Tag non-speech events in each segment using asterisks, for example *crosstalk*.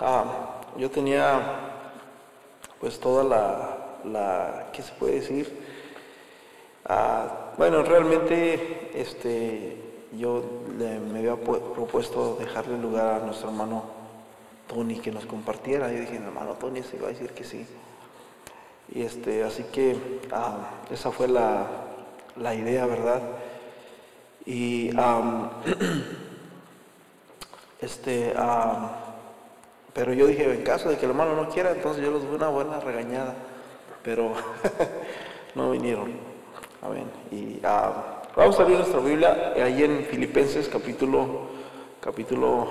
Ah, yo tenía pues toda la, la ¿qué se puede decir? Ah, bueno, realmente este, yo me había propuesto dejarle lugar a nuestro hermano Tony que nos compartiera. Yo dije, hermano Tony se iba a decir que sí. Y este, así que ah, esa fue la, la, idea, ¿verdad? Y *clears throat* este, pero yo dije, en caso de que el hermano no quiera, entonces yo les doy una buena regañada. Pero *laughs* no vinieron. Amén. Y vamos a abrir nuestra Biblia ahí en Filipenses capítulo, capítulo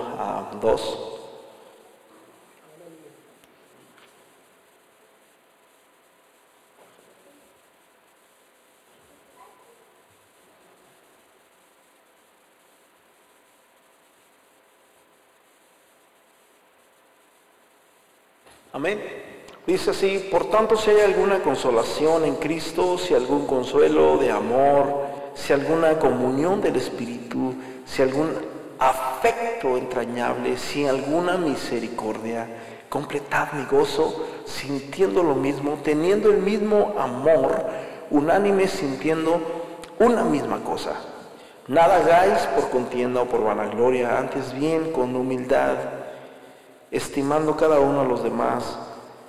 2. Amén. Dice así, por tanto si hay alguna consolación en Cristo, si algún consuelo de amor, si alguna comunión del Espíritu, si algún afecto entrañable, si alguna misericordia, completad mi gozo sintiendo lo mismo, teniendo el mismo amor, unánime sintiendo una misma cosa. Nada hagáis por contienda o por vanagloria, antes bien con humildad estimando cada uno a los demás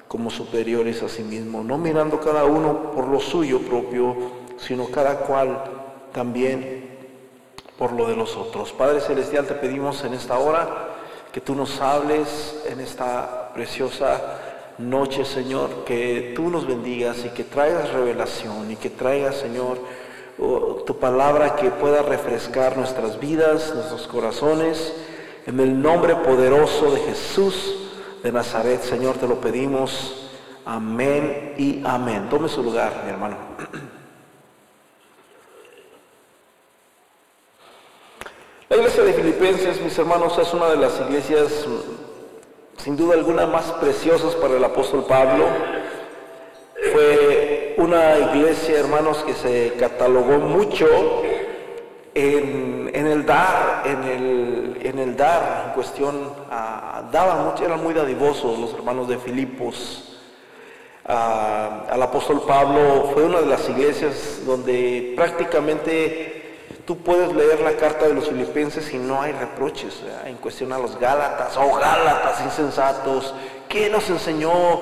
como superiores a sí mismo, no mirando cada uno por lo suyo propio, sino cada cual también por lo de los otros. Padre Celestial, te pedimos en esta hora que tú nos hables en esta preciosa noche, Señor, que tú nos bendigas y que traigas revelación y que traigas, Señor, oh, tu palabra que pueda refrescar nuestras vidas, nuestros corazones en el nombre poderoso de Jesús de Nazaret, Señor, te lo pedimos. Amén y amén. Tome su lugar, mi hermano. La iglesia de Filipenses, mis hermanos, es una de las iglesias sin duda alguna más preciosas para el apóstol Pablo. Fue una iglesia, hermanos, que se catalogó mucho en, el dar, en el, en el dar en cuestión, daban mucho, eran muy dadivosos los hermanos de Filipos. al apóstol Pablo fue una de las iglesias donde prácticamente tú puedes leer la carta de los filipenses y no hay reproches en cuestión a los Gálatas, oh Gálatas insensatos, ¿qué nos enseñó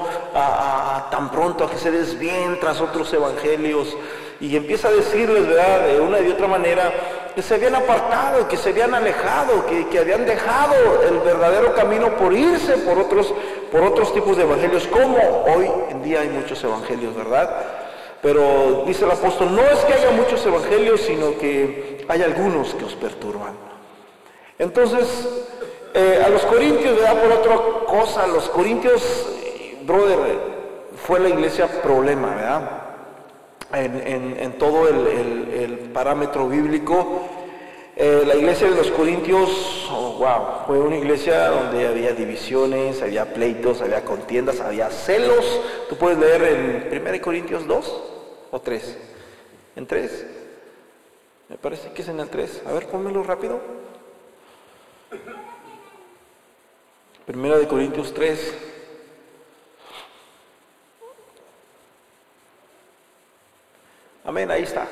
tan pronto a que se desvíen tras otros evangelios? Y empieza a decirles, ¿verdad? De una y de otra manera, que se habían apartado, que se habían alejado, que, que, habían dejado el verdadero camino por irse por otros, por otros tipos de evangelios, como hoy en día hay muchos evangelios, ¿verdad? Pero dice el apóstol, no es que haya muchos evangelios, sino que hay algunos que os perturban. Entonces, eh, a los corintios, ¿verdad? Por otra cosa, los corintios, brother, fue la iglesia problema, ¿verdad? En, todo el, parámetro bíblico. Eh, la iglesia de los Corintios, oh, wow, fue una iglesia donde había divisiones, había pleitos, había contiendas, había celos. Tú puedes leer en 1 Corintios 2 o 3. ¿En 3? Me parece que es en el 3. A ver, pónmelo rápido. 1 de Corintios 3. Amén, ahí está.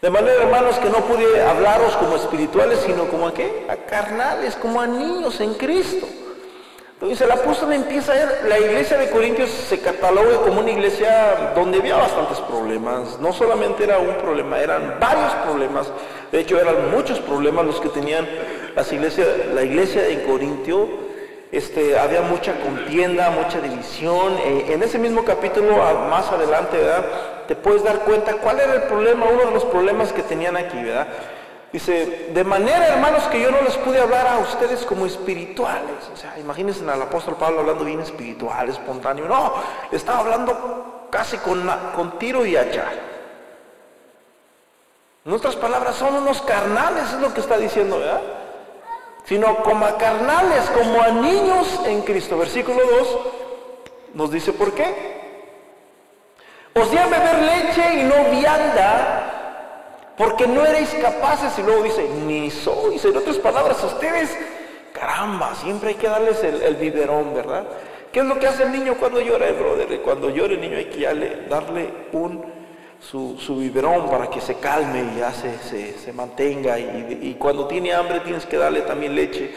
De manera, hermanos, que no pude hablaros como espirituales, sino como a qué? A carnales, como a niños en Cristo. Entonces el apóstol empieza a ver, la iglesia de Corintios se cataloga como una iglesia donde había bastantes problemas. No solamente era un problema, eran varios problemas. De hecho, eran muchos problemas los que tenían las iglesias, la iglesia de Corintio. Este, había mucha contienda, mucha división. Eh, en ese mismo capítulo, más adelante, ¿verdad? te puedes dar cuenta cuál era el problema, uno de los problemas que tenían aquí, ¿verdad? Dice, de manera, hermanos, que yo no les pude hablar a ustedes como espirituales. O sea, imagínense al apóstol Pablo hablando bien espiritual, espontáneo. No, estaba hablando casi con, con tiro y hacha. En otras palabras, son unos carnales, es lo que está diciendo, ¿verdad? Sino como a carnales, como a niños en Cristo. Versículo 2 nos dice por qué. Os di a beber leche y no vianda, porque no erais capaces, y luego dice, ni sois, en otras palabras, ustedes Caramba, siempre hay que darles el, biberón, ¿verdad? ¿Qué es lo que hace el niño cuando llora, eh, brother? Cuando llora el niño hay que darle un, su, su, biberón para que se calme y ya se, se, mantenga. Y, y, cuando tiene hambre tienes que darle también leche.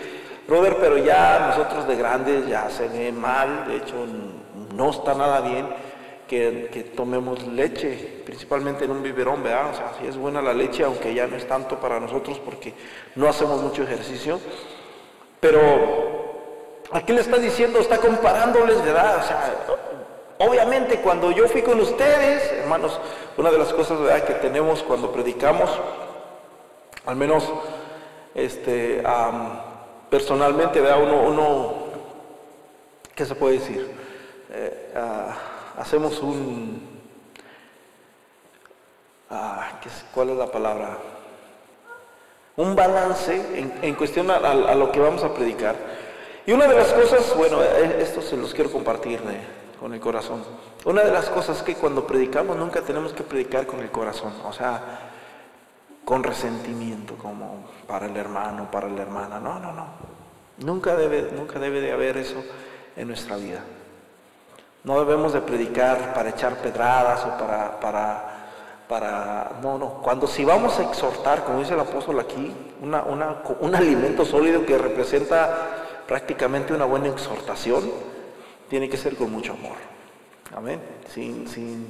Brother, pero ya nosotros de grandes ya se ve mal, de hecho no está nada bien que, tomemos leche, principalmente en un biberón, ¿verdad? O sea, si es buena la leche, aunque ya no es tanto para nosotros porque no hacemos mucho ejercicio. Pero aquí le está diciendo, está comparándoles, ¿verdad? O sea, obviamente cuando yo fui con ustedes, hermanos, una de las cosas que tenemos cuando predicamos, al menos este, personalmente, ¿verdad? Uno, ¿qué se puede decir? Eh, ah, hacemos un... Ah, ¿Cuál es la palabra? Un balance en, cuestión a, lo que vamos a predicar. Y una de las cosas, bueno, eh, esto se los quiero compartir con el corazón. Una de las cosas que cuando predicamos nunca tenemos que predicar con el corazón, o sea, con resentimiento, como para el hermano, para la hermana. No, no, no. Nunca debe, nunca debe de haber eso en nuestra vida. No debemos de predicar para echar pedradas o para, para, para, no, no. Cuando si vamos a exhortar, como dice el apóstol aquí, una, un alimento sólido que representa prácticamente una buena exhortación, tiene que ser con mucho amor. Amén. Sin, sin,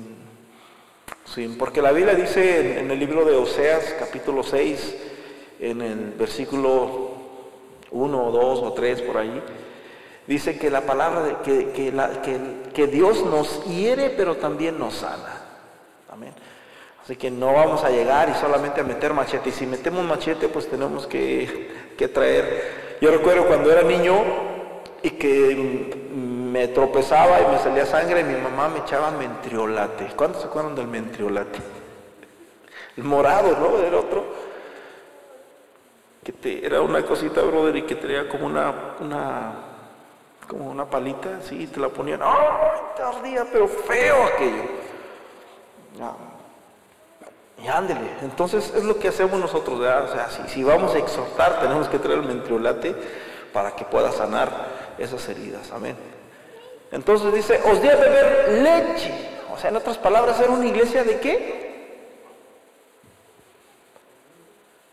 sin, porque la Biblia dice en, el libro de Oseas, capítulo 6, en el versículo 1 o 2 o 3 por ahí, Dice que la palabra, de, que, que, Dios nos hiere, pero también nos sana. Amén. Así que no vamos a llegar y solamente a meter machete. Y si metemos machete, pues tenemos que, que traer. Yo recuerdo cuando era niño y que me tropezaba y me salía sangre y mi mamá me echaba mentriolate. ¿Cuántos se acuerdan del mentriolate? El morado, ¿no? Del otro. Que te, era una cosita, brother, y que tenía como una, una como una palita, así, te la ponían, ¡ay, tardía, pero feo aquello! Y ándele, entonces es lo que hacemos nosotros, ¿verdad? o sea, si, vamos a exhortar, tenemos que traer el mentriolate para que pueda sanar esas heridas, amén. Entonces dice, os di a beber leche, o sea, en otras palabras, era una iglesia de qué?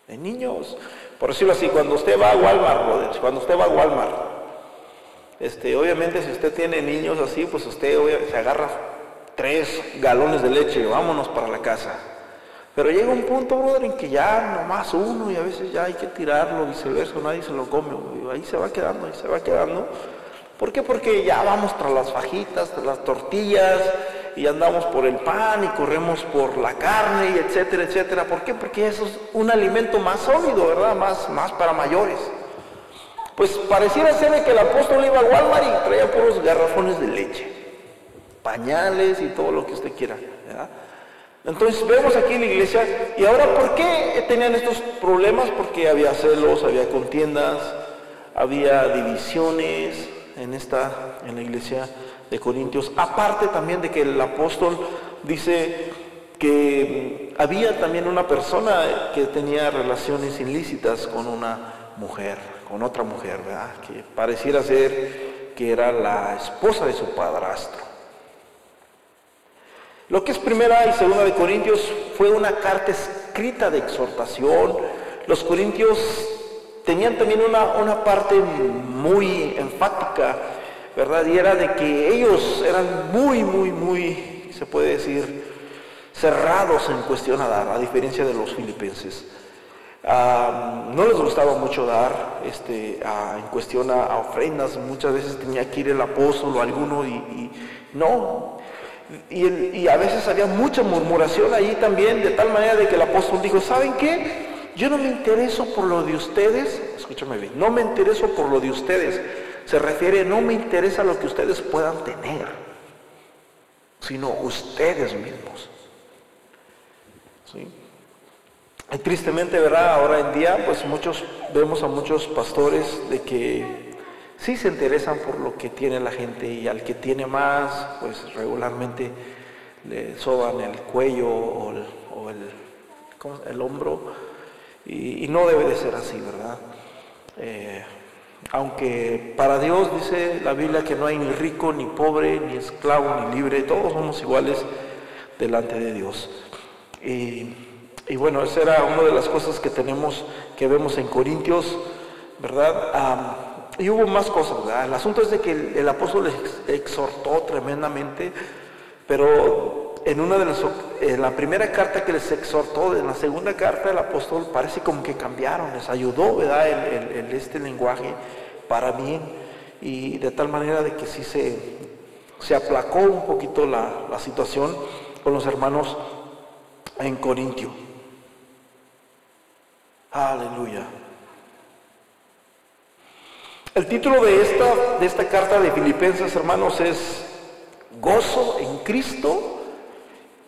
De niños. Por decirlo así, cuando usted va a Walmart, cuando usted va a Walmart, este, obviamente si usted tiene niños así, pues usted se agarra tres galones de leche, vámonos para la casa. Pero llega un punto, brother, en que ya nomás uno y a veces ya hay que tirarlo, viceversa, nadie se lo come, ahí se va quedando, ahí se va quedando. ¿Por qué? Porque ya vamos tras las fajitas, tras las tortillas, y andamos por el pan y corremos por la carne, y etcétera, etcétera. ¿Por qué? Porque eso es un alimento más sólido, ¿verdad? Más, más para mayores. Pues pareciera ser que el apóstol iba a Walmart y traía puros garrafones de leche, pañales y todo lo que usted quiera. Entonces vemos aquí en la iglesia, y ahora ¿por qué tenían estos problemas? Porque había celos, había contiendas, había divisiones en esta, en la iglesia de Corintios. Aparte también de que el apóstol dice que había también una persona que tenía relaciones ilícitas con una mujer con otra mujer, ¿verdad? Que pareciera ser que era la esposa de su padrastro. Lo que es primera y segunda de Corintios fue una carta escrita de exhortación. Los corintios tenían también una, una parte muy enfática, ¿verdad? Y era de que ellos eran muy, muy, muy, se puede decir, cerrados en cuestión a dar, a diferencia de los filipenses no les gustaba mucho dar este, en cuestión a, ofrendas, muchas veces tenía que ir el apóstol o alguno y, no. Y, a veces había mucha murmuración ahí también, de tal manera de que el apóstol dijo, ¿saben qué? Yo no me intereso por lo de ustedes, escúchame bien, no me intereso por lo de ustedes, se refiere, no me interesa lo que ustedes puedan tener, sino ustedes mismos. ¿Sí? Y tristemente, ¿verdad? Ahora en día, pues muchos, vemos a muchos pastores de que sí se interesan por lo que tiene la gente y al que tiene más, pues regularmente le soban el cuello o el, el, hombro y, no debe de ser así, ¿verdad? Eh, aunque para Dios dice la Biblia que no hay ni rico, ni pobre, ni esclavo, ni libre, todos somos iguales delante de Dios. Y, bueno, esa era una de las cosas que tenemos, que vemos en Corintios, ¿verdad? y hubo más cosas, ¿verdad? El asunto es de que el, apóstol exhortó tremendamente, pero en una de las, en la primera carta que les exhortó, en la segunda carta el apóstol parece como que cambiaron, les ayudó, ¿verdad? El, este lenguaje para bien y de tal manera de que sí se, se aplacó un poquito la, la situación con los hermanos en Corintio. Aleluya. El título de esta, de esta carta de Filipenses, hermanos, es Gozo en Cristo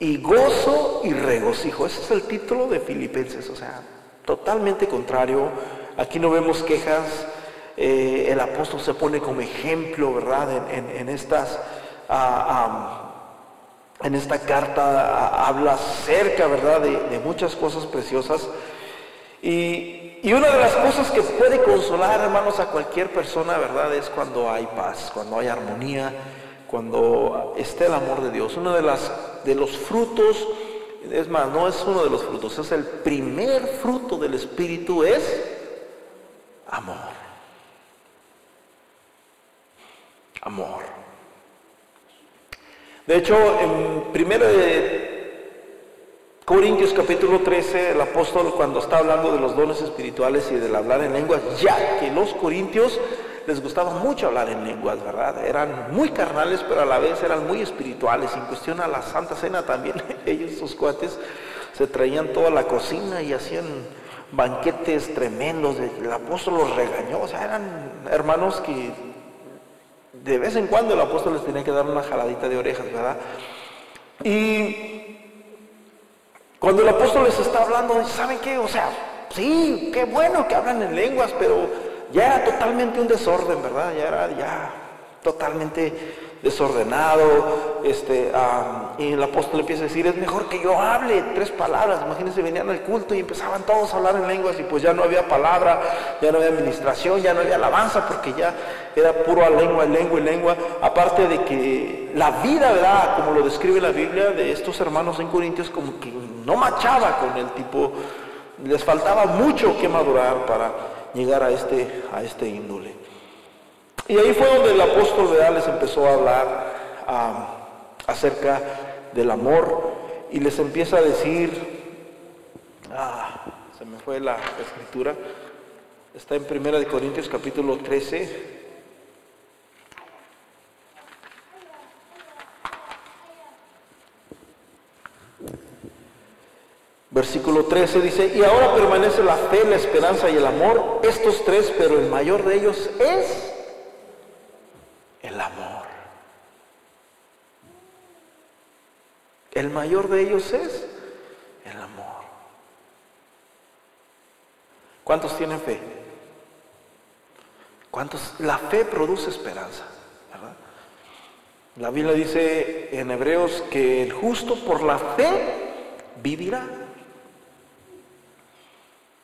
y gozo y regocijo. Ese es el título de Filipenses, o sea, totalmente contrario. Aquí no vemos quejas. Eh, el apóstol se pone como ejemplo, ¿verdad? En, estas, ah, en esta carta ah, habla cerca, ¿verdad? De, de muchas cosas preciosas. Y, y una de las cosas que puede consolar, hermanos, a cualquier persona, ¿verdad? Es cuando hay paz, cuando hay armonía, cuando esté el amor de Dios. Uno de, los frutos, es más, no es uno de los frutos, es el primer fruto del Espíritu, es amor. Amor. De hecho, en primero de Corintios capítulo 13, el apóstol cuando está hablando de los dones espirituales y del hablar en lenguas, ya que los corintios les gustaba mucho hablar en lenguas, ¿verdad? Eran muy carnales, pero a la vez eran muy espirituales. En cuestión a la Santa Cena también, *laughs* ellos, sus cuates, se traían toda la cocina y hacían banquetes tremendos. El apóstol los regañó, o sea, eran hermanos que de vez en cuando el apóstol les tenía que dar una jaladita de orejas, ¿verdad? Y cuando el apóstol les está hablando, ¿saben qué? O sea, sí, qué bueno que hablan en lenguas, pero ya era totalmente un desorden, ¿verdad? Ya era ya totalmente desordenado. Este, y el apóstol empieza a decir, es mejor que yo hable tres palabras. Imagínense, venían al culto y empezaban todos a hablar en lenguas y pues ya no había palabra, ya no había administración, ya no había alabanza, porque ya era puro lengua, lengua y lengua. Aparte de que la vida, ¿verdad? Como lo describe la Biblia de estos hermanos en Corintios, como que no machaba con el tipo, les faltaba mucho que madurar para llegar a este, a este índole. Y ahí fue donde el apóstol ¿verdad? les empezó a hablar acerca del amor y les empieza a decir, ah, se me fue la escritura, está en Primera de Corintios capítulo 13, Versículo 13 dice, y ahora permanece la fe, la esperanza y el amor, estos tres, pero el mayor de ellos es el amor. El mayor de ellos es el amor. ¿Cuántos tienen fe? ¿Cuántos? La fe produce esperanza. La Biblia dice en Hebreos que el justo por la fe vivirá.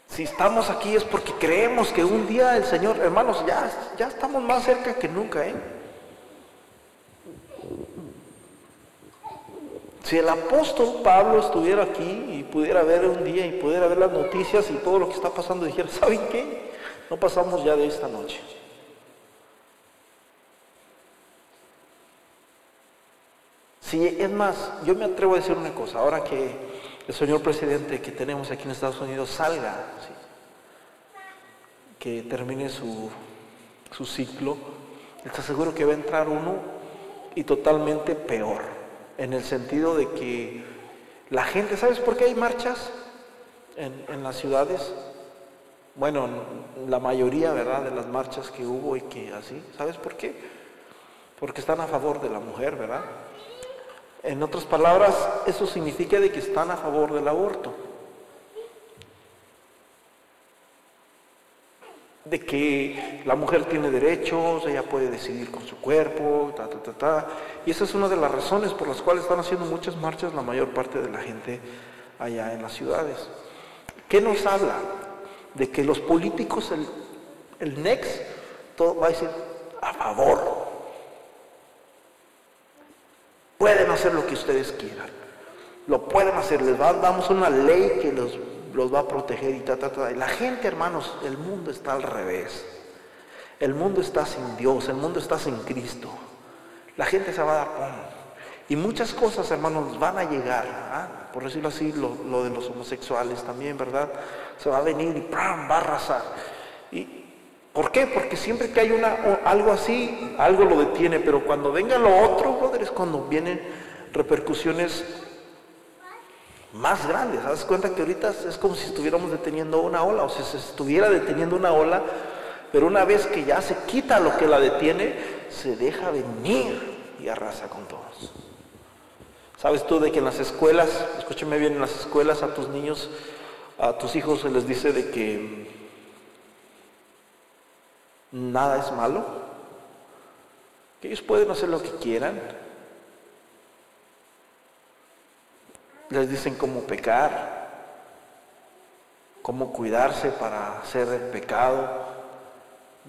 Si estamos aquí es porque creemos que un día el Señor, hermanos, ya, ya estamos más cerca que nunca, ¿eh? Si el apóstol Pablo estuviera aquí y pudiera ver un día y pudiera ver las noticias y todo lo que está pasando, dijera, ¿saben qué? No pasamos ya de esta noche. Si es más, yo me atrevo a decir una cosa, ahora que el señor presidente que tenemos aquí en Estados Unidos salga, que termine su, su ciclo, está seguro que va a entrar uno y totalmente peor, en el sentido de que la gente, ¿sabes por qué hay marchas en, en las ciudades? Bueno, la mayoría, ¿verdad?, de las marchas que hubo y que así, ¿sabes por qué? Porque están a favor de la mujer, ¿verdad? En otras palabras, eso significa de que están a favor del aborto. De que la mujer tiene derechos, ella puede decidir con su cuerpo, ta, ta, ta, ta. Y esa es una de las razones por las cuales están haciendo muchas marchas la mayor parte de la gente allá en las ciudades. ¿Qué nos habla? De que los políticos, el, el NEX, todo va a decir a favor. Pueden hacer lo que ustedes quieran. Lo pueden hacer. Les damos una ley que los, los va a proteger y ta, ta, ta. Y la gente, hermanos, el mundo está al revés. El mundo está sin Dios, el mundo está sin Cristo. La gente se va a dar cuenta. Y muchas cosas, hermanos, van a llegar. ¿ah? Por decirlo así, lo, de los homosexuales también, ¿verdad? Se va a venir y ¡pram! va a arrasar. ¿Y por qué? Porque siempre que hay una, algo así, algo lo detiene. Pero cuando venga lo otro, brother, es cuando vienen repercusiones más grandes. ¿Sabes cuenta que ahorita es como si estuviéramos deteniendo una ola? O si se estuviera deteniendo una ola, pero una vez que ya se quita lo que la detiene, se deja venir y arrasa con todos. ¿Sabes tú de que en las escuelas, escúcheme bien, en las escuelas a tus niños, a tus hijos se les dice de que nada es malo? Ellos pueden hacer lo que quieran. Les dicen cómo pecar, cómo cuidarse para hacer el pecado,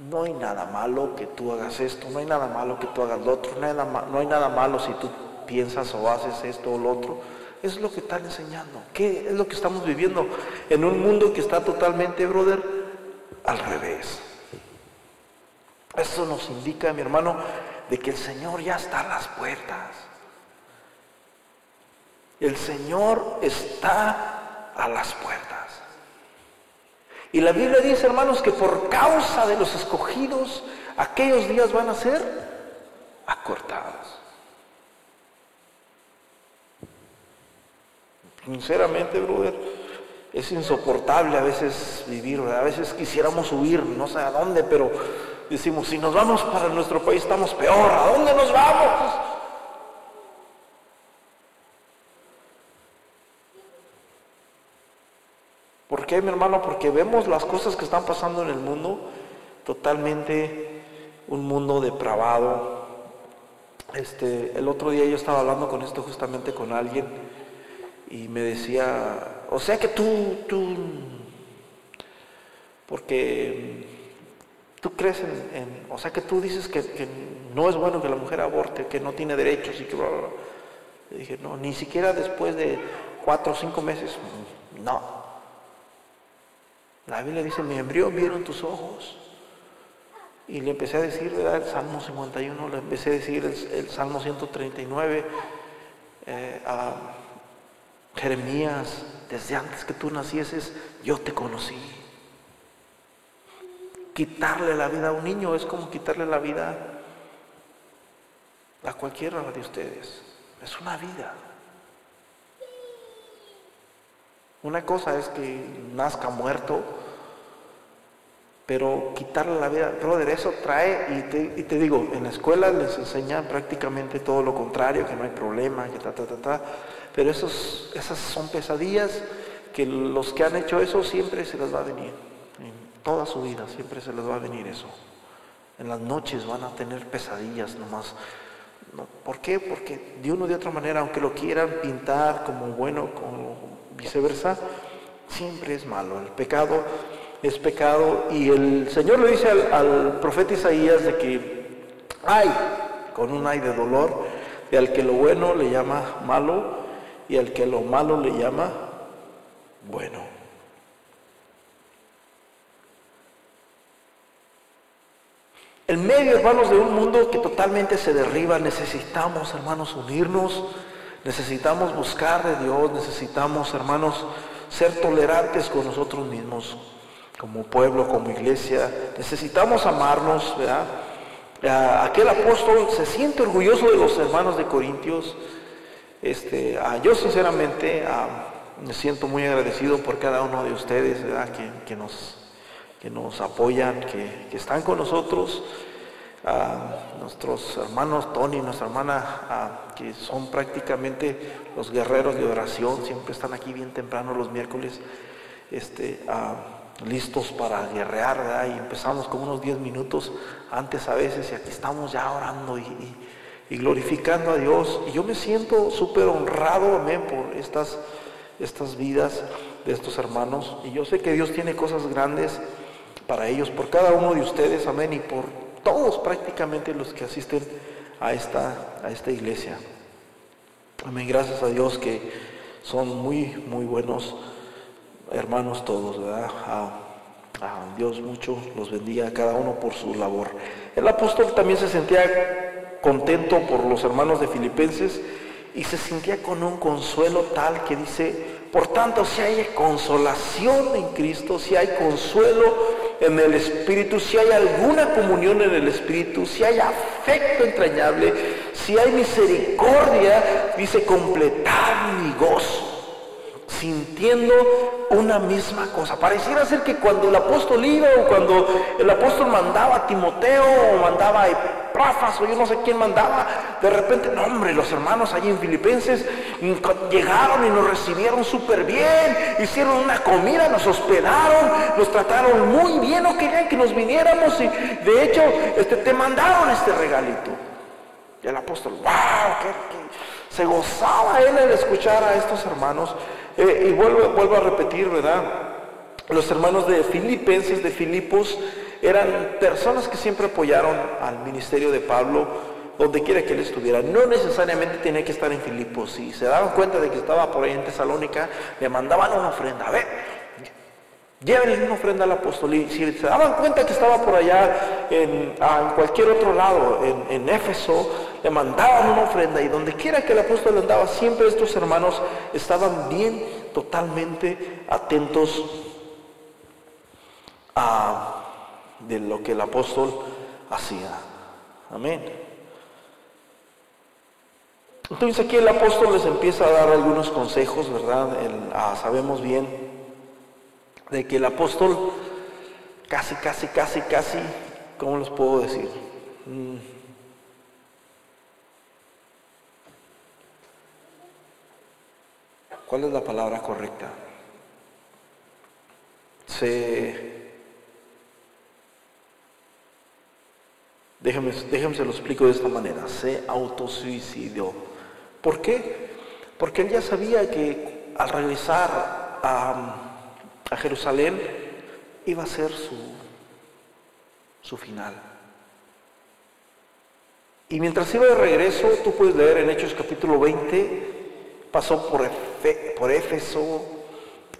no hay nada malo que tú hagas esto, no hay nada malo que tú hagas lo otro, no hay nada, malo si tú piensas o haces esto o lo otro. Es lo que están enseñando. ¿Qué es lo que estamos viviendo? En un mundo que está totalmente, brother, al revés. Eso nos indica, mi hermano, de que el Señor ya está a las puertas. El Señor está a las puertas. Y la Biblia dice, hermanos, que por causa de los escogidos, aquellos días van a ser acortados. Sinceramente, brother, es insoportable a veces vivir, a veces quisiéramos huir, no sé a dónde, pero decimos, si nos vamos para nuestro país estamos peor, ¿a dónde nos vamos? ¿Por qué, mi hermano? Porque vemos las cosas que están pasando en el mundo, totalmente un mundo depravado. Este, el otro día yo estaba hablando con esto justamente con alguien y me decía, o sea que tú, tú, porque tú crees en, o sea que tú dices que, no es bueno que la mujer aborte, que no tiene derechos y que Le dije, no, ni siquiera después de cuatro o cinco meses, no. La Biblia dice, mi embrión vieron tus ojos. Y le empecé a decir, ¿verdad? El Salmo 51, le empecé a decir el, Salmo 139, eh, a Jeremías, desde antes que tú nacieses, yo te conocí. Quitarle la vida a un niño es como quitarle la vida a cualquiera de ustedes. Es una vida. Una cosa es que nazca muerto, pero quitarle la vida, brother, eso trae, y te, digo, en la escuela les enseñan prácticamente todo lo contrario, que no hay problema, que ta, ta, ta, ta, pero esos, esas son pesadillas que los que han hecho eso siempre se les va a venir, en toda su vida siempre se les va a venir eso. En las noches van a tener pesadillas nomás. ¿Por qué? Porque de una de otra manera, aunque lo quieran pintar como bueno, como viceversa, siempre es malo. El pecado es pecado y el Señor le dice al, profeta Isaías de que hay, con un ay de dolor, y al que lo bueno le llama malo y al que lo malo le llama bueno. En medio, hermanos, de un mundo que totalmente se derriba, necesitamos, hermanos, unirnos Necesitamos buscar de Dios, necesitamos, hermanos, ser tolerantes con nosotros mismos, como pueblo, como iglesia. Necesitamos amarnos, ¿verdad? Aquel apóstol se siente orgulloso de los hermanos de Corintios. Este, yo sinceramente me siento muy agradecido por cada uno de ustedes ¿verdad? Que, nos, que nos apoyan, que, que están con nosotros a nuestros hermanos Tony, nuestra hermana, que son prácticamente los guerreros de oración, siempre están aquí bien temprano los miércoles, este, listos para guerrear, y empezamos con unos 10 minutos antes a veces, y aquí estamos ya orando y, glorificando a Dios. Y yo me siento súper honrado, amén, por estas, estas vidas de estos hermanos. Y yo sé que Dios tiene cosas grandes para ellos, por cada uno de ustedes, amén, y por todos prácticamente los que asisten a esta, a esta iglesia. Amén, gracias a Dios que son muy, muy buenos hermanos todos, ¿verdad? A, Dios mucho los bendiga a cada uno por su labor. El apóstol también se sentía contento por los hermanos de Filipenses y se sentía con un consuelo tal que dice, por tanto, si hay consolación en Cristo, si hay consuelo en el Espíritu, si hay alguna comunión en el Espíritu, si hay afecto entrañable, si hay misericordia, dice, completar mi gozo, sintiendo una misma cosa. Pareciera ser que cuando el apóstol iba o cuando el apóstol mandaba a Timoteo o mandaba a Epráfas o yo no sé quién mandaba, de repente, no hombre, los hermanos allí en Filipenses llegaron y nos recibieron súper bien, hicieron una comida, nos hospedaron, nos trataron muy bien, no querían que nos viniéramos y de hecho este, te mandaron este regalito. Y el apóstol, wow, se gozaba él en escuchar a estos hermanos. Eh, y vuelvo, vuelvo a repetir, ¿verdad? Los hermanos de Filipenses, de Filipos, eran personas que siempre apoyaron al ministerio de Pablo donde quiera que él estuviera. No necesariamente tenía que estar en Filipos. Si se daban cuenta de que estaba por ahí en Tesalónica, le mandaban una ofrenda. A ver, llévenle una ofrenda al apóstol. Y si se daban cuenta que estaba por allá en, cualquier otro lado, en, en, Éfeso, le mandaban una ofrenda. Y donde quiera que el apóstol andaba, siempre estos hermanos estaban bien, totalmente atentos a de lo que el apóstol hacía. Amén. Entonces aquí el apóstol les empieza a dar algunos consejos, ¿verdad? Ah, sabemos bien de que el apóstol casi, casi, casi, casi, ¿cómo les puedo decir? Mm. ¿Cuál es la palabra correcta? Se Déjenme, déjenme se lo explico de esta manera. Se autosuicidió. ¿Por qué? Porque él ya sabía que al regresar a, Jerusalén iba a ser su, su final. Y mientras iba de regreso, tú puedes leer en Hechos capítulo 20, pasó por, por Éfeso,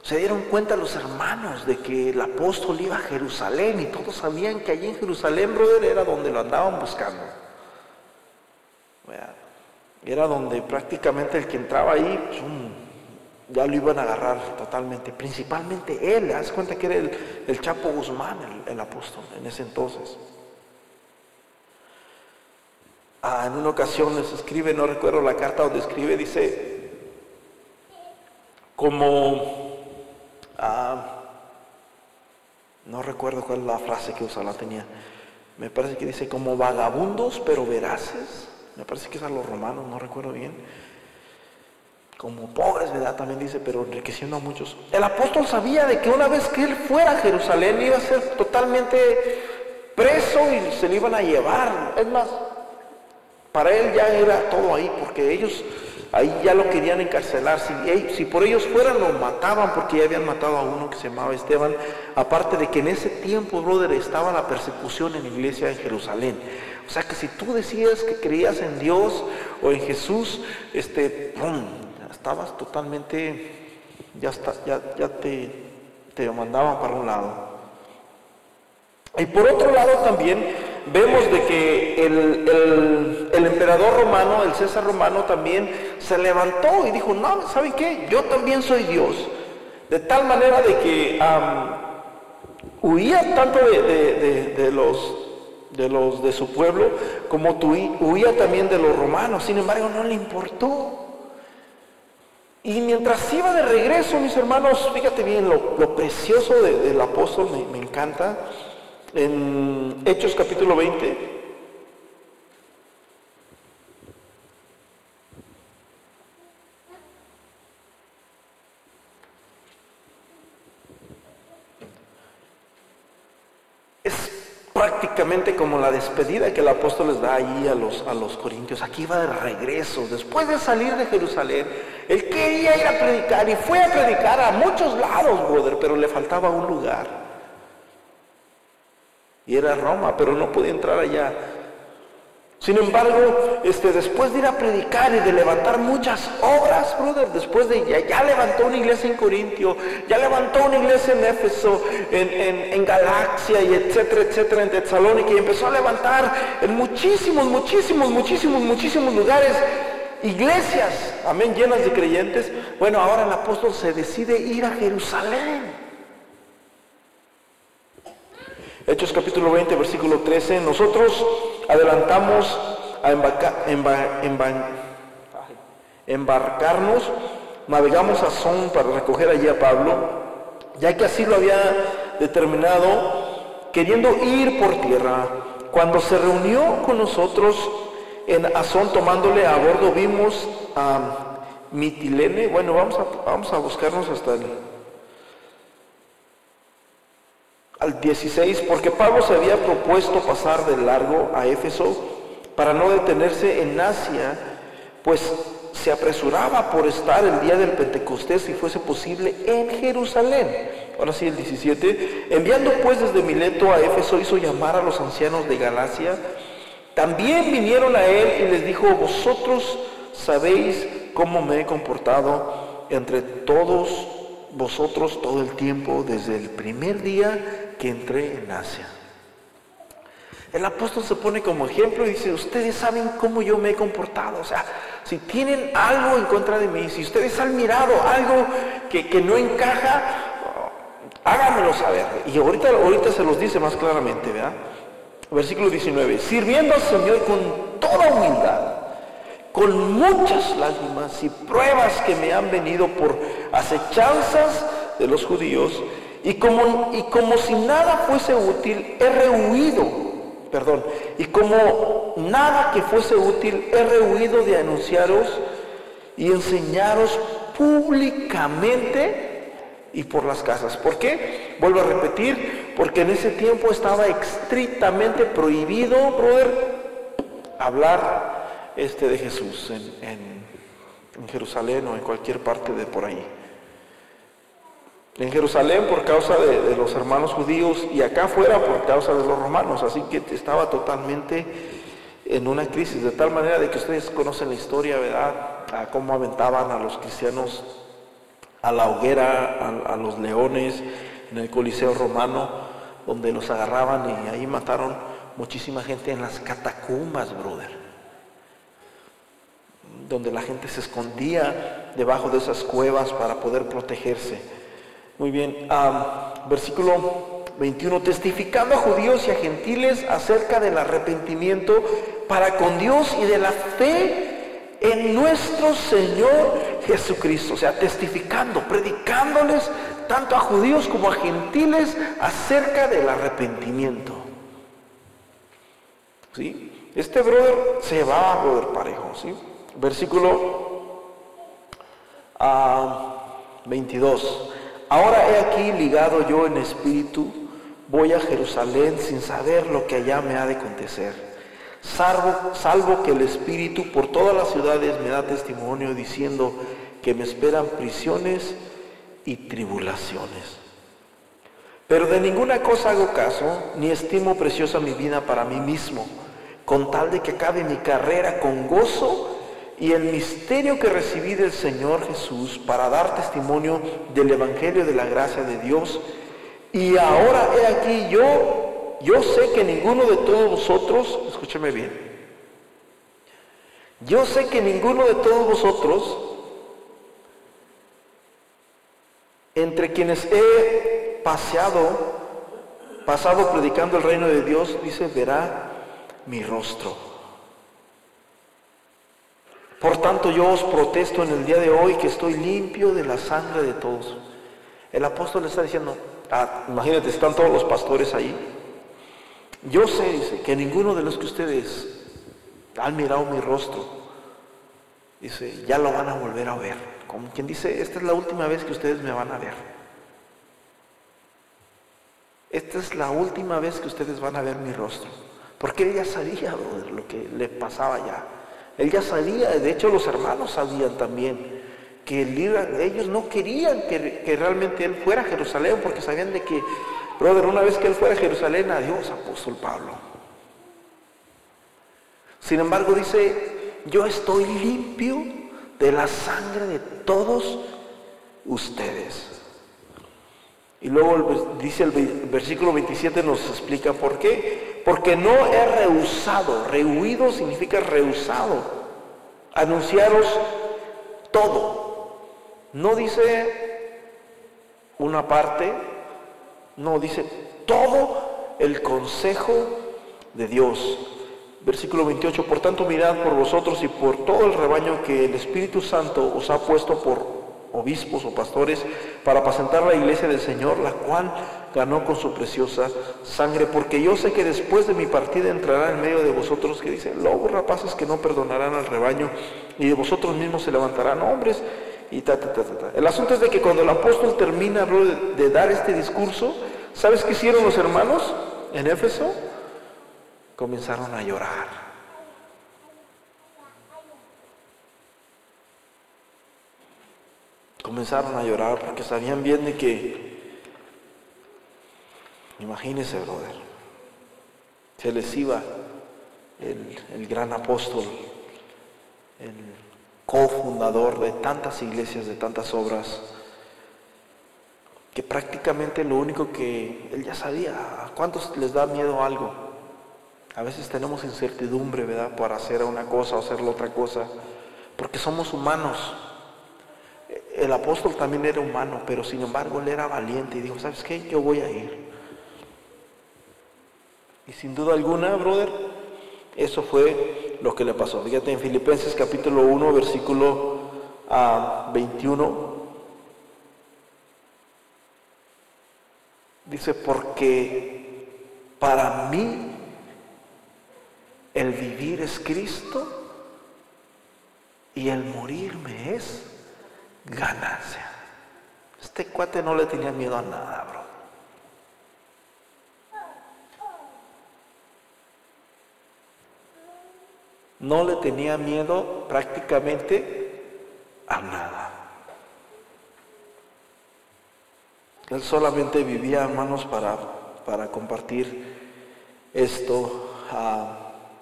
se dieron cuenta los hermanos de que el apóstol iba a Jerusalén y todos sabían que allí en Jerusalén, brother, era donde lo andaban buscando. Era donde prácticamente el que entraba ahí, ya lo iban a agarrar totalmente. Principalmente él, haz cuenta que era el, Chapo Guzmán, el, apóstol, en ese entonces. Ah, en una ocasión les escribe, no recuerdo la carta donde escribe, dice, como Ah, no recuerdo cuál es la frase que usa, la tenía. Me parece que dice como vagabundos pero veraces. Me parece que es a los romanos, no recuerdo bien. Como pobres, ¿verdad? También dice, pero enriqueciendo a muchos. El apóstol sabía de que una vez que él fuera a Jerusalén iba a ser totalmente preso y se le iban a llevar. Es más, para él ya era todo ahí, porque ellos Ahí ya lo querían encarcelar. Si, si, por ellos fueran, lo mataban porque ya habían matado a uno que se llamaba Esteban. Aparte de que en ese tiempo, brother, estaba la persecución en la iglesia en Jerusalén. O sea que si tú decías que creías en Dios o en Jesús, este, estabas totalmente, ya, está, ya, ya te, te mandaban para un lado. Y por otro lado también vemos de que el, emperador romano, el César romano también se levantó y dijo, no, ¿saben qué? Yo también soy Dios. De tal manera de que huía tanto de, los, de los de su pueblo como huía también de los romanos. Sin embargo, no le importó. Y mientras iba de regreso, mis hermanos, fíjate bien, lo, precioso del apóstol me, me encanta. En Hechos capítulo 20, es prácticamente como la despedida que el apóstol les da ahí a los, a los corintios. Aquí va de regreso, después de salir de Jerusalén, él quería ir a predicar y fue a predicar a muchos lados, brother, pero le faltaba un lugar. y era Roma, pero no podía entrar allá. Sin embargo, este, después de ir a predicar y de levantar muchas obras, brother, después de ya, levantó una iglesia en Corintio, ya levantó una iglesia en Éfeso, en, en, Galaxia y etcétera, etcétera, en Tesalónica y empezó a levantar en muchísimos, muchísimos, muchísimos, muchísimos lugares iglesias, amén, llenas de creyentes. Bueno, ahora el apóstol se decide ir a Jerusalén. Hechos capítulo 20, versículo 13. Nosotros adelantamos a embarcarnos, navegamos a Son para recoger allí a Pablo, ya que así lo había determinado, queriendo ir por tierra. Cuando se reunió con nosotros en Azón tomándole a bordo, vimos a Mitilene. Bueno, vamos a, vamos a buscarnos hasta el al 16, porque Pablo se había propuesto pasar de largo a Éfeso para no detenerse en Asia, pues se apresuraba por estar el día del Pentecostés, si fuese posible, en Jerusalén. Ahora sí, el 17. Enviando pues desde Mileto a Éfeso, hizo llamar a los ancianos de Galacia. También vinieron a él y les dijo, vosotros sabéis cómo me he comportado entre todos vosotros todo el tiempo, desde el primer día que entré en Asia. El apóstol se pone como ejemplo y dice, ustedes saben cómo yo me he comportado. O sea, si tienen algo en contra de mí, si ustedes han mirado algo que, no encaja, háganmelo saber. Y ahorita, ahorita se los dice más claramente, ¿verdad? Versículo 19, sirviendo al Señor con toda humildad, con muchas lágrimas y pruebas que me han venido por acechanzas de los judíos, y como, y como si nada fuese útil, he rehuido, perdón, y como nada que fuese útil, he rehuido de anunciaros y enseñaros públicamente y por las casas. ¿Por qué? Vuelvo a repetir, porque en ese tiempo estaba estrictamente prohibido, brother, hablar este, de Jesús en Jerusalén o en cualquier parte de por ahí en Jerusalén por causa de, los hermanos judíos y acá afuera por causa de los romanos. Así que estaba totalmente en una crisis, de tal manera de que ustedes conocen la historia, ¿verdad? A cómo aventaban a los cristianos a la hoguera, a, los leones en el Coliseo romano, donde los agarraban y ahí mataron muchísima gente en las catacumbas, brother. Donde la gente se escondía debajo de esas cuevas para poder protegerse. Muy bien, versículo 21, testificando a judíos y a gentiles acerca del arrepentimiento para con Dios y de la fe en nuestro Señor Jesucristo. O sea, testificando, predicándoles tanto a judíos como a gentiles acerca del arrepentimiento. ¿Sí? Este brother se va a brother parejo. ¿sí? Versículo 22. Ahora he aquí ligado yo en espíritu, voy a Jerusalén sin saber lo que allá me ha de acontecer. Salvo, salvo que el espíritu por todas las ciudades me da testimonio diciendo que me esperan prisiones y tribulaciones. Pero de ninguna cosa hago caso, ni estimo preciosa mi vida para mí mismo, con tal de que acabe mi carrera con gozo y el misterio que recibí del Señor Jesús para dar testimonio del Evangelio de la gracia de Dios. Y ahora he aquí yo, yo sé que ninguno de todos vosotros, escúcheme bien, yo sé que ninguno de todos vosotros, entre quienes he paseado, pasado predicando el reino de Dios, dice, verá mi rostro. Por tanto, yo os protesto en el día de hoy que estoy limpio de la sangre de todos. El apóstol le está diciendo, ah, imagínate, están todos los pastores ahí. Yo sé, dice, que ninguno de los que ustedes han mirado mi rostro, dice, ya lo van a volver a ver. Como quien dice, esta es la última vez que ustedes me van a ver. Esta es la última vez que ustedes van a ver mi rostro. Porque él ya sabía lo que le pasaba ya. Él ya sabía, de hecho los hermanos sabían también que el ellos no querían que, realmente él fuera a Jerusalén porque sabían de que Brother, una vez que él fue a Jerusalén, adiós, apóstol Pablo. Sin embargo, dice, yo estoy limpio de la sangre de todos ustedes. Y luego dice el versículo 27 nos explica por qué. Porque no he rehusado, rehuido significa rehusado, anunciaros todo. No dice una parte, no dice todo el consejo de Dios. Versículo 28, por tanto mirad por vosotros y por todo el rebaño que el Espíritu Santo os ha puesto por obispos o pastores para apacentar la iglesia del Señor, la cual ganó con su preciosa sangre, porque yo sé que después de mi partida entrará en medio de vosotros que dicen, lobos rapaces que no perdonarán al rebaño, y de vosotros mismos se levantarán hombres, y ta, ta, ta, ta. El asunto es de que cuando el apóstol termina de, de dar este discurso, ¿sabes qué hicieron los hermanos en Éfeso? Comenzaron a llorar. Comenzaron a llorar porque sabían bien de que, imagínense, brother, se les iba el, el gran apóstol, el cofundador de tantas iglesias, de tantas obras, que prácticamente lo único que él ya sabía, ¿a cuántos les da miedo algo? A veces tenemos incertidumbre, ¿verdad?, para hacer una cosa o hacer la otra cosa, porque somos humanos. El apóstol también era humano, pero sin embargo él era valiente y dijo, ¿sabes qué? Yo voy a ir. Y sin duda alguna, brother, eso fue lo que le pasó. Fíjate en Filipenses capítulo 1, versículo 21. Ah, Dice, porque para mí el vivir es Cristo y el morir me es ganancia. Este cuate no le tenía miedo a nada, bro. No le tenía miedo prácticamente a nada. Él solamente vivía, hermanos, para, para compartir esto,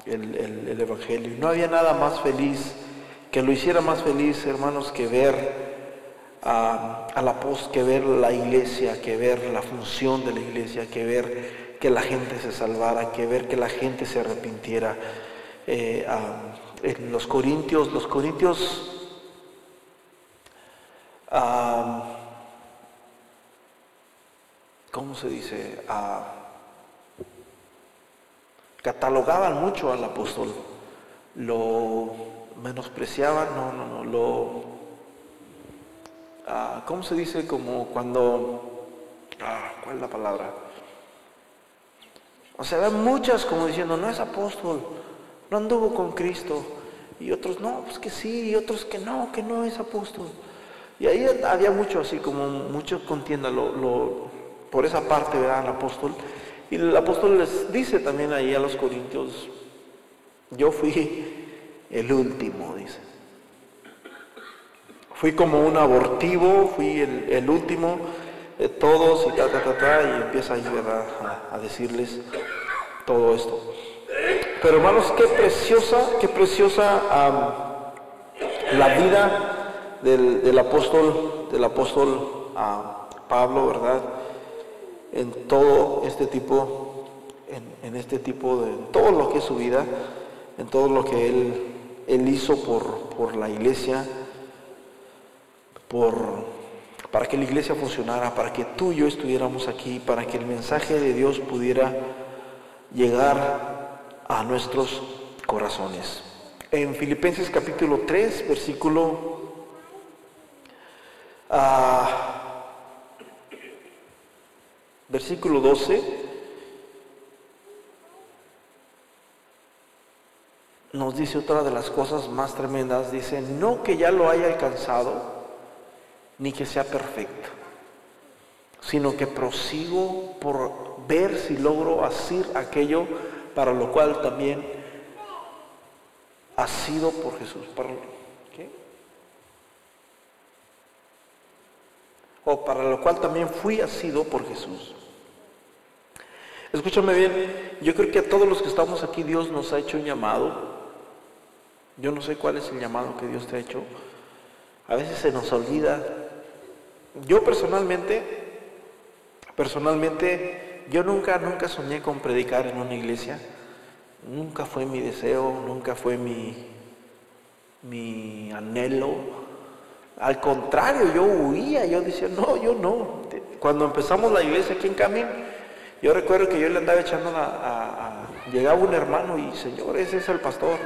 el, el Evangelio. No había nada más feliz, que lo hiciera más feliz, hermanos, que ver a, la post que ver la iglesia, que ver la función de la iglesia, que ver que la gente se salvara, que ver que la gente se arrepintiera. Eh, en los Corintios, los Corintios ¿cómo se dice? catalogaban mucho al apóstol, lo menospreciaban, no, no, no, lo Ah, ¿cómo se dice? Como cuando, ah, ¿cuál es la palabra? O sea, ven muchas como diciendo, no es apóstol, no anduvo con Cristo. Y otros, no, pues que sí, y otros que no, que no es apóstol. Y ahí había mucho así, como mucho contienda por esa parte, ¿verdad? El apóstol. Y el apóstol les dice también ahí a los corintios, yo fui el último, dice. Fui como un abortivo, fui el, último de todos y ta, ta, ta, ta, y empieza ahí A, a, decirles todo esto. Pero hermanos, qué preciosa, qué preciosa la vida del, apóstol, del apóstol Pablo, ¿verdad? En todo este tipo, en, este tipo de, todo lo que es su vida, en todo lo que él, él hizo por, por la iglesia, por, para que la iglesia funcionara, para que tú y yo estuviéramos aquí, para que el mensaje de Dios pudiera llegar a nuestros corazones. En Filipenses capítulo 3, versículo ah, versículo 12, nos dice otra de las cosas más tremendas, dice, no que ya lo haya alcanzado, ni que sea perfecto, sino que prosigo por ver si logro hacer aquello para lo cual también ha sido por Jesús. ¿qué? O para lo cual también fui asido por Jesús. Escúchame bien, yo creo que a todos los que estamos aquí Dios nos ha hecho un llamado. Yo no sé cuál es el llamado que Dios te ha hecho. A veces se nos olvida. Yo personalmente, personalmente, yo nunca, nunca soñé con predicar en una iglesia. Nunca fue mi deseo, nunca fue mi, mi anhelo. Al contrario, yo huía, yo decía, no, yo no. Cuando empezamos la iglesia aquí en Camino, yo recuerdo que yo le andaba echando a, Llegaba un hermano y, Señor, ese es el pastor.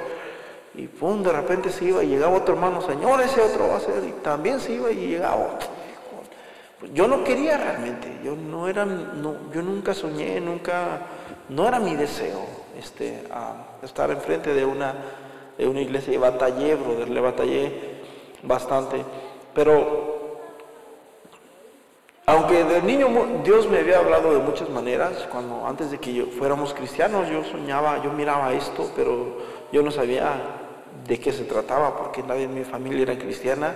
Y pum, de repente se iba y llegaba otro hermano, Señor, ese otro va a ser. Y también se iba y llegaba. Yo no quería realmente, yo no era, no, yo nunca soñé, nunca, no era mi deseo este, estar enfrente de una, de una iglesia y batallé, brother, le batallé bastante. Pero aunque de niño Dios me había hablado de muchas maneras, cuando antes de que fuéramos cristianos yo soñaba, yo miraba esto, pero yo no sabía de qué se trataba, porque nadie en mi familia era cristiana,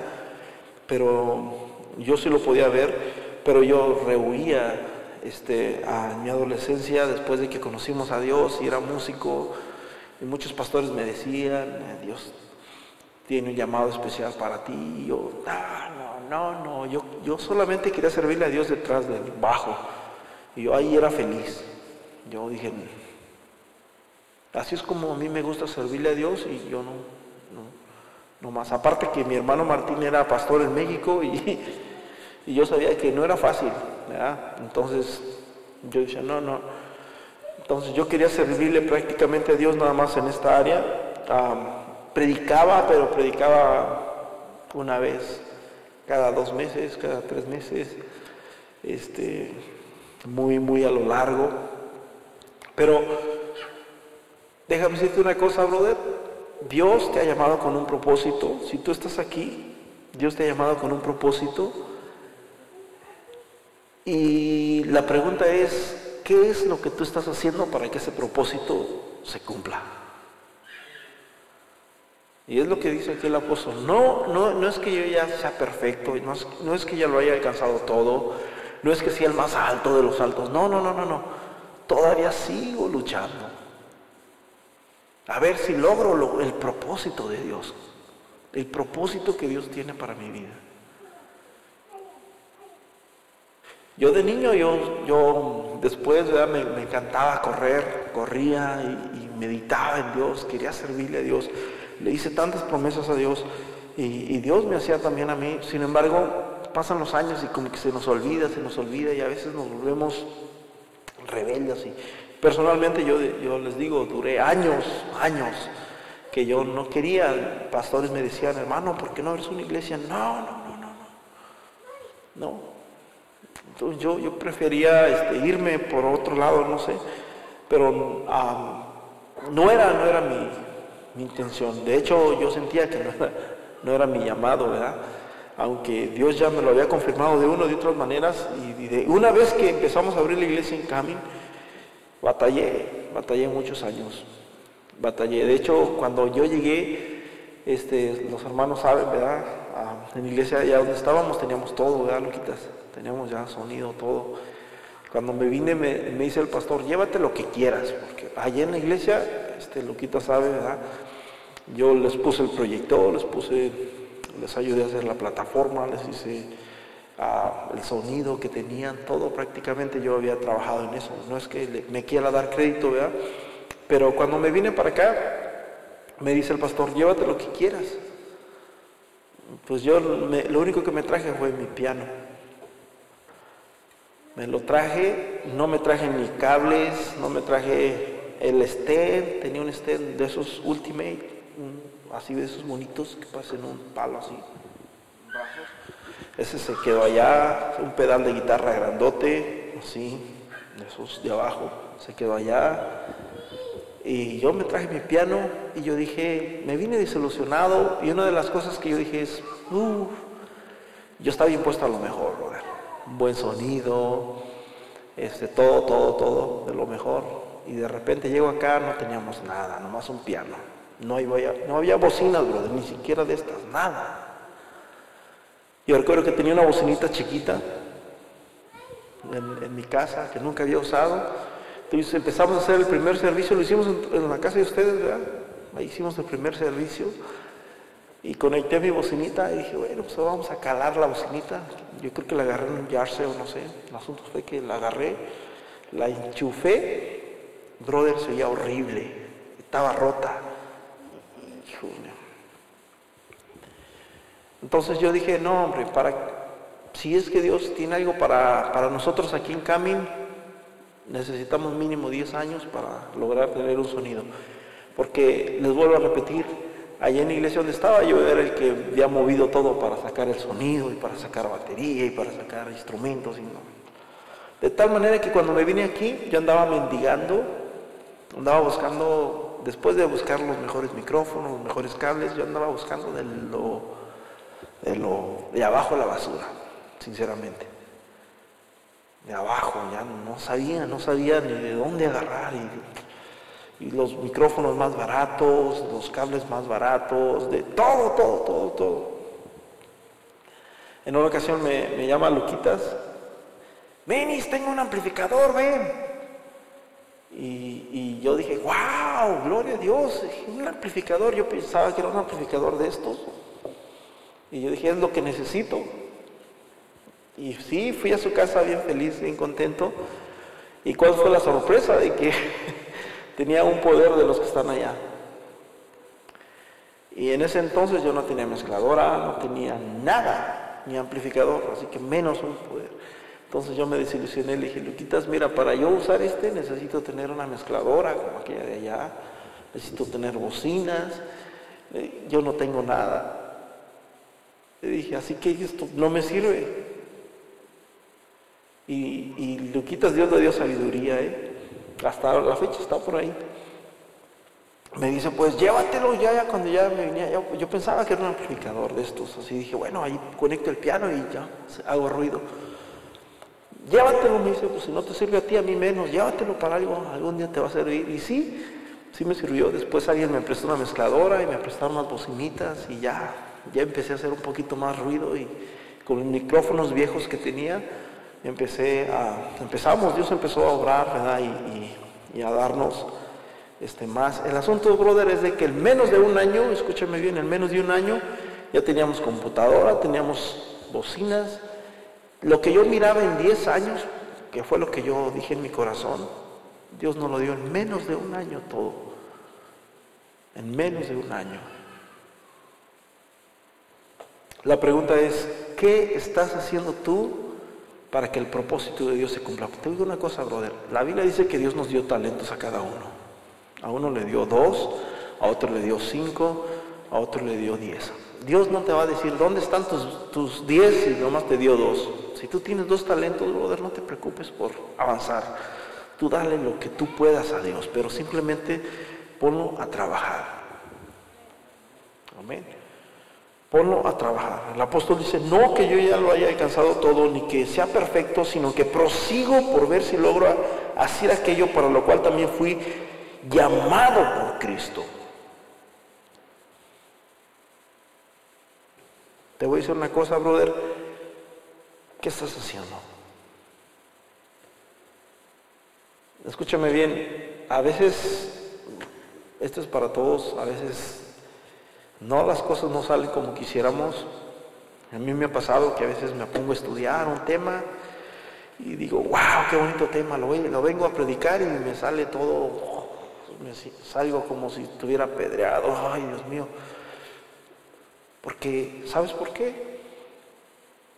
pero yo sí lo podía ver, pero yo rehuía este, a mi adolescencia después de que conocimos a Dios y era músico, y muchos pastores me decían, eh, Dios tiene un llamado especial para ti, y yo, no, no, yo, yo solamente quería servirle a Dios detrás del bajo. Y yo ahí era feliz. Yo dije, así es como a mí me gusta servirle a Dios y yo no, no, no más. Aparte que mi hermano Martín era pastor en México y, *laughs* y yo sabía que no era fácil, ¿verdad? Entonces yo decía, no, no. Entonces yo quería servirle prácticamente a Dios nada más en esta área. predicaba, pero predicaba una vez cada dos meses, cada tres meses, este, muy, muy a lo largo. Pero déjame decirte una cosa, brother. Dios te ha llamado con un propósito. Si tú estás aquí, Dios te ha llamado con un propósito. Y la pregunta es, ¿qué es lo que tú estás haciendo para que ese propósito se cumpla? Y es lo que dice aquí el apóstol. No, no, no es que yo ya sea perfecto, no es, no es que ya lo haya alcanzado todo, no es que sea el más alto de los altos. No, no, no, no, no. Todavía sigo luchando. A ver si logro el propósito de Dios. El propósito que Dios tiene para mi vida. Yo de niño, yo, yo después me, encantaba correr, corría y, y meditaba en Dios, quería servirle a Dios le hice tantas promesas a Dios y, Dios me hacía también a mí. Sin embargo, pasan los años y como que se nos olvida, se nos olvida y a veces nos volvemos rebeldes. Y personalmente yo, yo les digo, duré años, años que yo no quería. Pastores me decían, hermano, ¿por qué no eres una iglesia? No, no, no, no, no. No. Entonces yo, yo prefería este, irme por otro lado, no sé. Pero no, era, no era mi, mi intención. De hecho, yo sentía que no era, mi llamado, ¿verdad? Aunque Dios ya me lo había confirmado de una o de otras maneras. Y, de, una vez que empezamos a abrir la iglesia en Camin, batallé, batallé muchos años. Batallé. De hecho, cuando yo llegué, este, los hermanos saben, ¿verdad? en la iglesia allá donde estábamos teníamos todo, ¿verdad, Luquitas? Teníamos ya sonido, todo. Cuando me vine me, dice el pastor, llévate lo que quieras, porque allá en la iglesia, este, Luquita sabe, ¿verdad? Yo les puse el proyector, les puse, les ayudé a hacer la plataforma, les hice el sonido que tenían, todo prácticamente yo había trabajado en eso. No es que me quiera dar crédito, ¿verdad? Pero cuando me vine para acá, me dice el pastor, llévate lo que quieras. Pues yo lo único que me traje fue mi piano. Me lo traje, no me traje ni cables, no me traje el stand, tenía un stand de esos Ultimate, así de esos monitos que pasan un palo así, Ese se quedó allá, un pedal de guitarra grandote, así, esos de abajo, se quedó allá. Y yo me traje mi piano y yo dije, me vine desilusionado y una de las cosas que yo dije es, uff, yo estaba impuesto a lo mejor, un buen sonido, este, todo, todo, todo de lo mejor y de repente llego acá, no teníamos nada, nomás un piano. No había, no había bocinas, brother, ni siquiera de estas, nada. Yo recuerdo que tenía una bocinita chiquita en, mi casa que nunca había usado. Entonces empezamos a hacer el primer servicio, lo hicimos en, la casa de ustedes, ¿verdad? Ahí hicimos el primer servicio. Y conecté mi bocinita y dije, bueno, pues vamos a calar la bocinita. Yo creo que la agarré en un yarse o no sé. El asunto fue que la agarré, la enchufé, brother, se veía horrible, estaba rota. Entonces yo dije, no, hombre, para, si es que Dios tiene algo para, para nosotros aquí en Camin, necesitamos mínimo 10 años para lograr tener un sonido. Porque les vuelvo a repetir, Allá en la iglesia donde estaba yo era el que había movido todo para sacar el sonido y para sacar batería y para sacar instrumentos. Y no. De tal manera que cuando me vine aquí yo andaba mendigando, andaba buscando, después de buscar los mejores micrófonos, los mejores cables, yo andaba buscando de lo de, lo, de abajo la basura, sinceramente. De abajo, ya no sabía, no sabía ni de dónde agarrar. Y, y los micrófonos más baratos, los cables más baratos, de todo, todo, todo, todo. En una ocasión me, llama Luquitas, Menis, tengo un amplificador, ven. Y, yo dije, wow, gloria a Dios, un amplificador. Yo pensaba que era un amplificador de estos. Y yo dije, es lo que necesito. Y sí, fui a su casa bien feliz, bien contento. ¿Y cuál fue la sorpresa? De que *laughs* tenía un poder de los que están allá. Y en ese entonces yo no tenía mezcladora, no tenía nada, ni amplificador, así que menos un poder. Entonces yo me desilusioné, le dije, Luquitas, mira, para yo usar este necesito tener una mezcladora como aquella de allá, necesito tener bocinas, eh, yo no tengo nada. Dije, así que esto no me sirve. Y, y Luquitas Dios le dio sabiduría, ¿eh? hasta la fecha está por ahí. Me dice, pues llévatelo ya, ya cuando ya me venía, yo, pensaba que era un amplificador de estos, así dije, bueno, ahí conecto el piano y ya hago ruido. Llévatelo, me dice, pues si no te sirve a ti, a mí menos, llévatelo para algo, algún día te va a servir. Y sí, sí me sirvió. Después alguien me prestó una mezcladora y me prestaron unas bocinitas y ya, ya empecé a hacer un poquito más ruido y con los micrófonos viejos que tenía, empecé a, empezamos, Dios empezó a obrar. Y, a darnos este, más. El asunto, brother, es de que en menos de un año, escúchame bien, en menos de un año ya teníamos computadora, teníamos bocinas. Lo que yo miraba en 10 años, que fue lo que yo dije en mi corazón, Dios nos lo dio en menos de un año todo. En menos de un año. La pregunta es, ¿qué estás haciendo tú para que el propósito de Dios se cumpla. Te digo una cosa, brother. La Biblia dice que Dios nos dio talentos a cada uno. A uno le dio dos, a otro le dio cinco, a otro le dio diez. Dios no te va a decir, ¿dónde están tus, tus diez si nomás te dio dos? Si tú tienes dos talentos, brother, no te preocupes por avanzar. Tú dale lo que tú puedas a Dios, pero simplemente ponlo a trabajar. Amén ponlo a trabajar. El apóstol dice, no que yo ya lo haya alcanzado todo, ni que sea perfecto, sino que prosigo por ver si logro hacer aquello para lo cual también fui llamado por Cristo. Te voy a decir una cosa, brother. ¿Qué estás haciendo? Escúchame bien, a veces, esto es para todos, a veces no, las cosas no salen como quisiéramos. A mí me ha pasado que a veces me pongo a estudiar un tema y digo, wow, qué bonito tema, lo, vengo a predicar y me sale todo, salgo como si estuviera pedreado, ay Dios mío. Porque, ¿sabes por qué?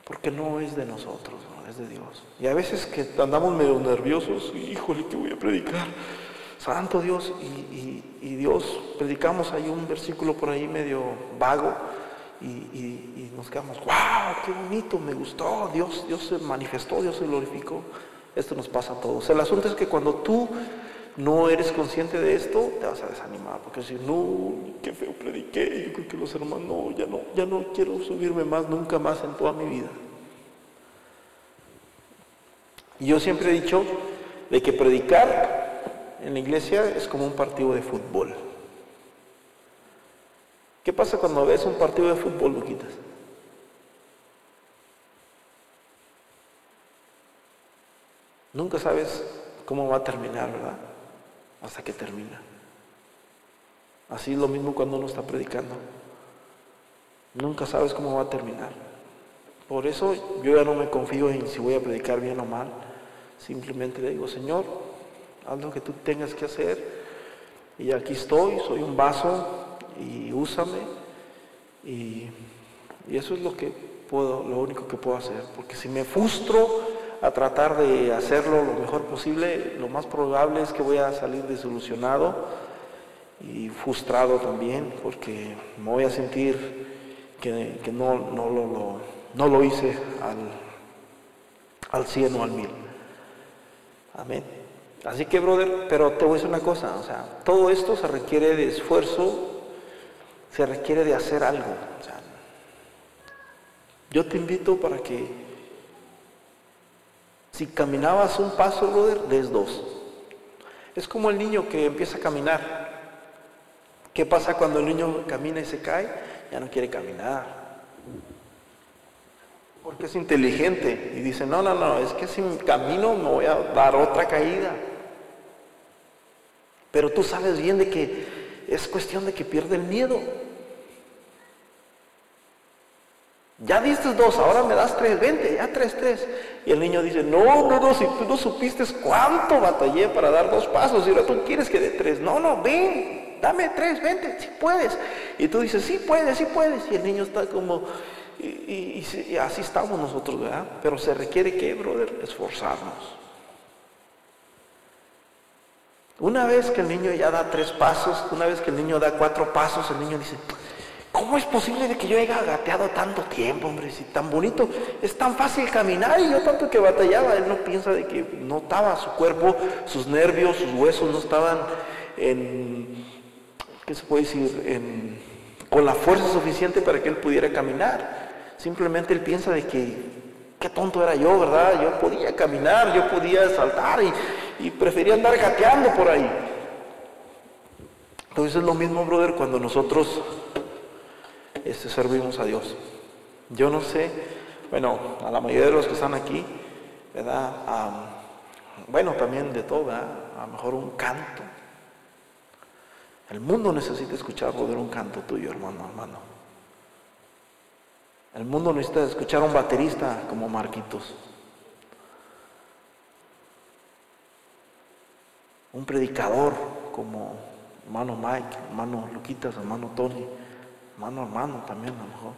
Porque no es de nosotros, es de Dios. Y a veces que andamos medio nerviosos, híjole, ¿qué voy a predicar? Santo Dios, y, Dios, predicamos ahí un versículo por ahí medio vago y, nos quedamos, wow, qué bonito, me gustó, Dios, Dios se manifestó, Dios se glorificó. Esto nos pasa a todos. El asunto es que cuando tú no eres consciente de esto, te vas a desanimar, porque si no, qué feo prediqué, yo creo que los hermanos, no, ya no, ya no quiero subirme más, nunca más en toda mi vida. Y yo siempre he dicho de que predicar en la iglesia es como un partido de fútbol. ¿Qué pasa cuando ves un partido de fútbol, Luquitas? Nunca sabes cómo va a terminar, ¿verdad? Hasta que termina. Así es lo mismo cuando uno está predicando. Nunca sabes cómo va a terminar. Por eso yo ya no me confío en si voy a predicar bien o mal. Simplemente le digo, Señor, haz lo que tú tengas que hacer. Y aquí estoy, soy un vaso y úsame. Y, y eso es lo que puedo, lo único que puedo hacer. Porque si me frustro a tratar de hacerlo lo mejor posible, lo más probable es que voy a salir desilusionado y frustrado también, porque me voy a sentir que, no, no, lo, no, lo, hice al, al 100 o al mil. Amén. Así que, brother, pero te voy a decir una cosa, o sea, todo esto se requiere de esfuerzo, se requiere de hacer algo. yo te invito para que, si caminabas un paso, brother, des dos. Es como el niño que empieza a caminar. ¿Qué pasa cuando el niño camina y se cae? Ya no quiere caminar. Porque es inteligente y dice, no, no, no, es que si camino me voy a dar otra caída. Pero tú sabes bien de que es cuestión de que pierde el miedo. Ya diste dos, ahora me das tres, vente, ya tres, tres. Y el niño dice, no, no, no, si tú no supiste cuánto batallé para dar dos pasos y ahora tú quieres que dé tres. No, no, ven, dame tres, vente, si puedes. Y tú dices, sí puedes, sí puedes. Y el niño está como, y, así estamos nosotros, ¿verdad? Pero se requiere que, brother, esforzarnos. Una vez que el niño ya da tres pasos, una vez que el niño da cuatro pasos, el niño dice, ¿cómo es posible de que yo haya gateado tanto tiempo, hombre? Si tan bonito, es tan fácil caminar y yo tanto que batallaba, él no piensa de que no estaba su cuerpo, sus nervios, sus huesos no estaban en ¿qué se puede decir? con la fuerza suficiente para que él pudiera caminar. Simplemente él piensa de que, qué tonto era yo, ¿verdad? Yo podía caminar, yo podía saltar y, prefería andar gateando por ahí. Entonces es lo mismo, brother, cuando nosotros este, servimos a Dios. Yo no sé, bueno, a la mayoría de los que están aquí, ¿verdad? bueno, también de todo. A lo mejor un canto, el mundo necesita escuchar poder un canto tuyo, hermano, hermano. El mundo necesita escuchar a un baterista como Marquitos. Un predicador como hermano Mike, hermano Luquitas, hermano Tony, hermano hermano también a lo mejor.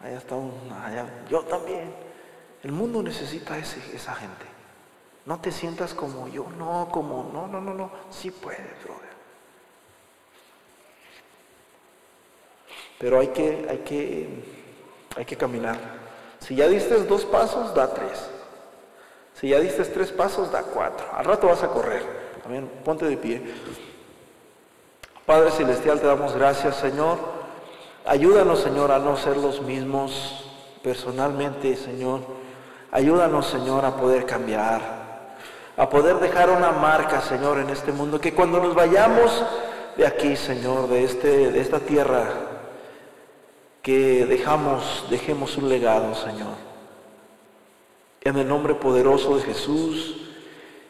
Allá está un, allá, yo también. El mundo necesita ese, esa gente. No te sientas como yo, no, como, no, no, no, no, sí puedes, brother. Pero hay que, hay que, hay que caminar. Si ya diste dos pasos, da tres. Si ya diste tres pasos, da cuatro. Al rato vas a correr. También ponte de pie. Padre Celestial, te damos gracias, Señor. Ayúdanos, Señor, a no ser los mismos personalmente, Señor. Ayúdanos, Señor, a poder cambiar a poder dejar una marca, Señor, en este mundo, que cuando nos vayamos de aquí, Señor, de, este, de esta tierra, que dejamos, dejemos un legado, Señor. En el nombre poderoso de Jesús,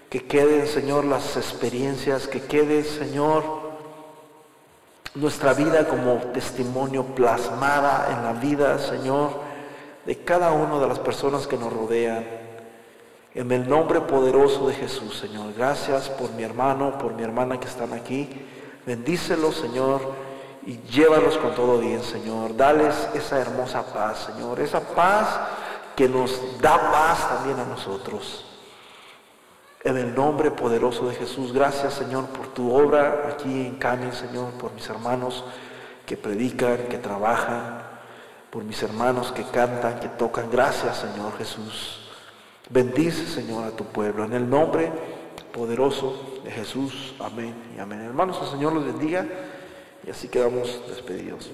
que queden, Señor, las experiencias, que quede, Señor, nuestra vida como testimonio plasmada en la vida, Señor, de cada una de las personas que nos rodean. En el nombre poderoso de Jesús, Señor. Gracias por mi hermano, por mi hermana que están aquí. Bendícelos, Señor, y llévalos con todo bien, Señor. Dales esa hermosa paz, Señor. Esa paz que nos da paz también a nosotros. En el nombre poderoso de Jesús, gracias, Señor, por tu obra aquí en Cami, Señor, por mis hermanos que predican, que trabajan, por mis hermanos que cantan, que tocan. Gracias, Señor Jesús. Bendice, Señor, a tu pueblo. En el nombre poderoso de Jesús. Amén y amén. Hermanos, el Señor los bendiga y así quedamos despedidos.